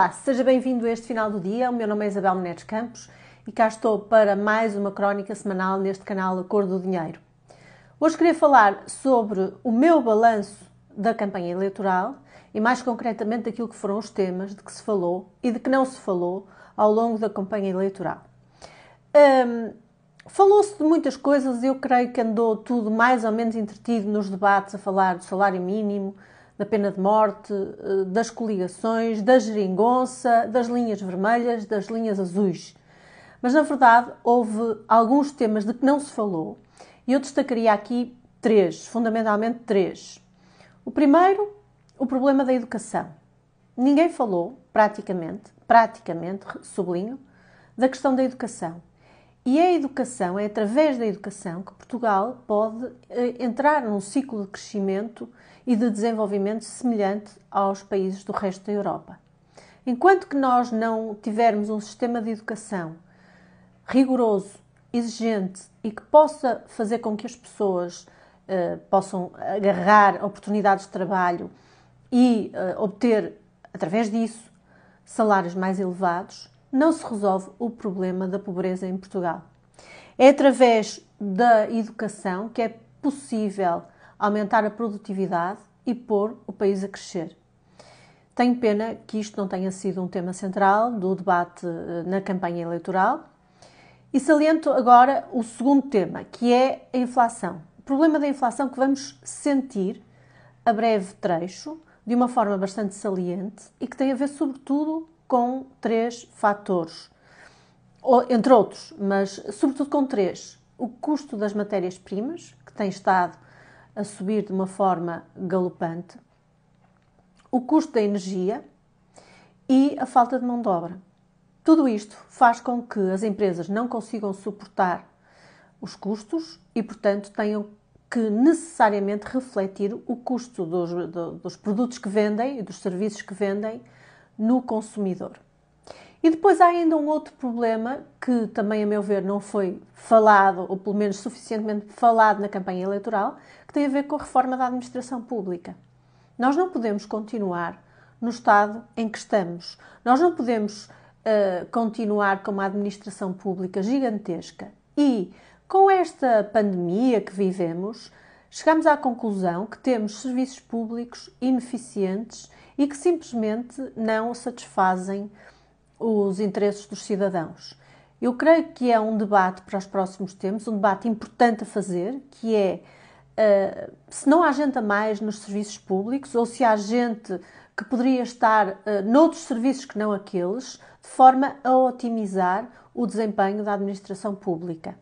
Olá, seja bem-vindo a este final do dia. O meu nome é Isabel Menezes Campos e cá estou para mais uma crónica semanal neste canal A Cor do Dinheiro. Hoje queria falar sobre o meu balanço da campanha eleitoral e mais concretamente daquilo que foram os temas de que se falou e de que não se falou ao longo da campanha eleitoral. Um, Falou-se de muitas coisas e eu creio que andou tudo mais ou menos entretido nos debates a falar do salário mínimo, da pena de morte, eh, das coligações, da geringonça, das linhas vermelhas, das linhas azuis. Mas na verdade houve alguns temas de que não se falou e eu destacaria aqui três, fundamentalmente três. O primeiro, o problema da educação. Ninguém falou, praticamente, praticamente, sublinho, da questão da educação. E a educação, é através da educação que Portugal pode eh, entrar num ciclo de crescimento e de desenvolvimento semelhante aos países do resto da Europa. Enquanto que nós não tivermos um sistema de educação rigoroso, exigente e que possa fazer com que as pessoas uh, possam agarrar oportunidades de trabalho e uh, obter, através disso, salários mais elevados, não se resolve o problema da pobreza em Portugal. É através da educação que é possível aumentar a produtividade e pôr o país a crescer. Tenho pena que isto não tenha sido um tema central do debate eh, na campanha eleitoral. E saliento agora o segundo tema, que é a inflação. O problema da inflação que vamos sentir a breve trecho, de uma forma bastante saliente e que tem a ver, sobretudo, com três fatores, entre outros, mas sobretudo com três. O custo das matérias-primas, que tem estado a subir de uma forma galopante, o custo da energia e a falta de mão de obra. Tudo isto faz com que as empresas não consigam suportar os custos e, portanto, tenham que necessariamente refletir o custo dos, dos produtos que vendem e dos serviços que vendem no consumidor. E depois há ainda um outro problema que também, a meu ver, não foi falado, ou pelo menos suficientemente falado na campanha eleitoral, que tem a ver com a reforma da administração pública. Nós não podemos continuar no estado em que estamos. Nós não podemos uh, continuar com uma administração pública gigantesca. E com esta pandemia que vivemos, chegamos à conclusão que temos serviços públicos ineficientes e que simplesmente não satisfazem os interesses dos cidadãos. Eu creio que é um debate para os próximos tempos, um debate importante a fazer, que é uh, se não há gente a mais nos serviços públicos ou se há gente que poderia estar uh, noutros serviços que não aqueles, de forma a otimizar o desempenho da administração pública.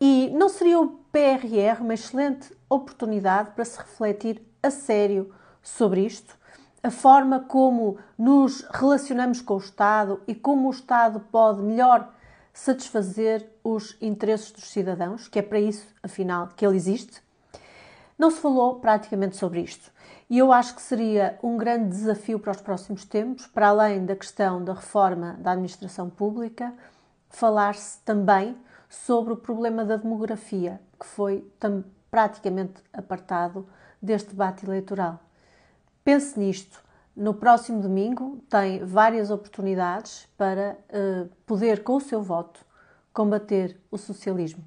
E não seria o PRR uma excelente oportunidade para se refletir a sério sobre isto? A forma como nos relacionamos com o Estado e como o Estado pode melhor satisfazer os interesses dos cidadãos, que é para isso, afinal, que ele existe. Não se falou praticamente sobre isto. E eu acho que seria um grande desafio para os próximos tempos, para além da questão da reforma da administração pública, falar-se também sobre o problema da demografia, que foi praticamente apartado deste debate eleitoral. Pense nisto. No próximo domingo tem várias oportunidades para uh, poder, com o seu voto, combater o socialismo.